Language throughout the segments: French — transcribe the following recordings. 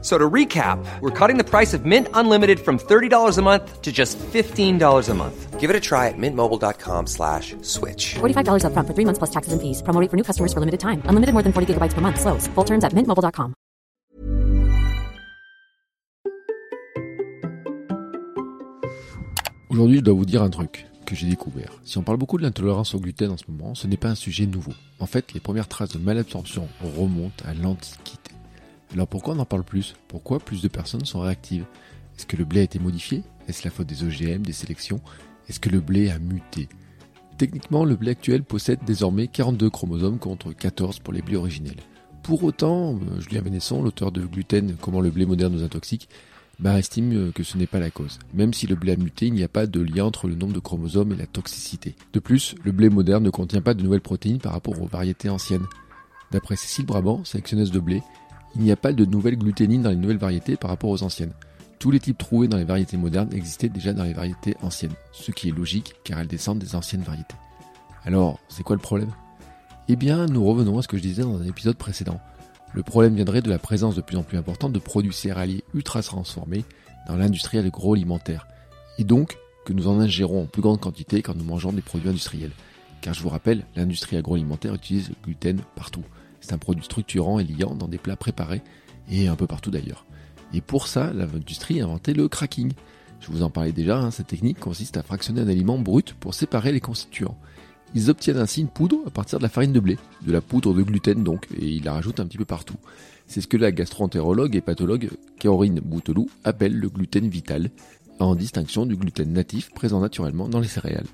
So to recap, we're cutting the price of Mint Unlimited from $30 a month to just $15 a month. Give it a try at mintmobile.com slash switch. $45 upfront for three months plus taxes and fees. Promo rate for new customers for limited time. Unlimited more than 40 gigabytes per month. Slows. Full terms at mintmobile.com. Aujourd'hui, je dois vous dire un truc que j'ai découvert. Si on parle beaucoup de l'intolérance au gluten en ce moment, ce n'est pas un sujet nouveau. En fait, les premières traces de malabsorption remontent à l'Antiquité. Alors pourquoi on en parle plus? Pourquoi plus de personnes sont réactives? Est-ce que le blé a été modifié? Est-ce la faute des OGM, des sélections? Est-ce que le blé a muté? Techniquement, le blé actuel possède désormais 42 chromosomes contre 14 pour les blés originels. Pour autant, euh, Julien Vénesson, l'auteur de Gluten, Comment le blé moderne nous intoxique, bah, estime euh, que ce n'est pas la cause. Même si le blé a muté, il n'y a pas de lien entre le nombre de chromosomes et la toxicité. De plus, le blé moderne ne contient pas de nouvelles protéines par rapport aux variétés anciennes. D'après Cécile Brabant, sélectionneuse de blé, il n'y a pas de nouvelles gluténines dans les nouvelles variétés par rapport aux anciennes. Tous les types trouvés dans les variétés modernes existaient déjà dans les variétés anciennes, ce qui est logique car elles descendent des anciennes variétés. Alors, c'est quoi le problème? Eh bien, nous revenons à ce que je disais dans un épisode précédent. Le problème viendrait de la présence de plus en plus importante de produits céréaliers ultra transformés dans l'industrie agroalimentaire, et donc que nous en ingérons en plus grande quantité quand nous mangeons des produits industriels. Car je vous rappelle, l'industrie agroalimentaire utilise le gluten partout. C'est un produit structurant et liant dans des plats préparés et un peu partout d'ailleurs. Et pour ça, l'industrie a inventé le cracking. Je vous en parlais déjà, hein, cette technique consiste à fractionner un aliment brut pour séparer les constituants. Ils obtiennent ainsi une poudre à partir de la farine de blé, de la poudre de gluten donc, et ils la rajoutent un petit peu partout. C'est ce que la gastroentérologue et pathologue Caroline Bouteloup appelle le gluten vital, en distinction du gluten natif présent naturellement dans les céréales.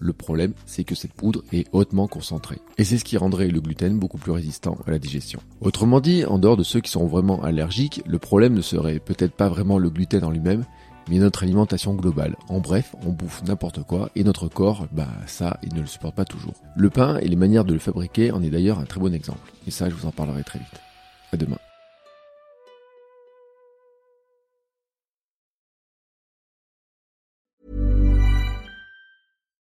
Le problème, c'est que cette poudre est hautement concentrée. Et c'est ce qui rendrait le gluten beaucoup plus résistant à la digestion. Autrement dit, en dehors de ceux qui sont vraiment allergiques, le problème ne serait peut-être pas vraiment le gluten en lui-même, mais notre alimentation globale. En bref, on bouffe n'importe quoi et notre corps, bah ça, il ne le supporte pas toujours. Le pain et les manières de le fabriquer en est d'ailleurs un très bon exemple. Et ça, je vous en parlerai très vite. À demain.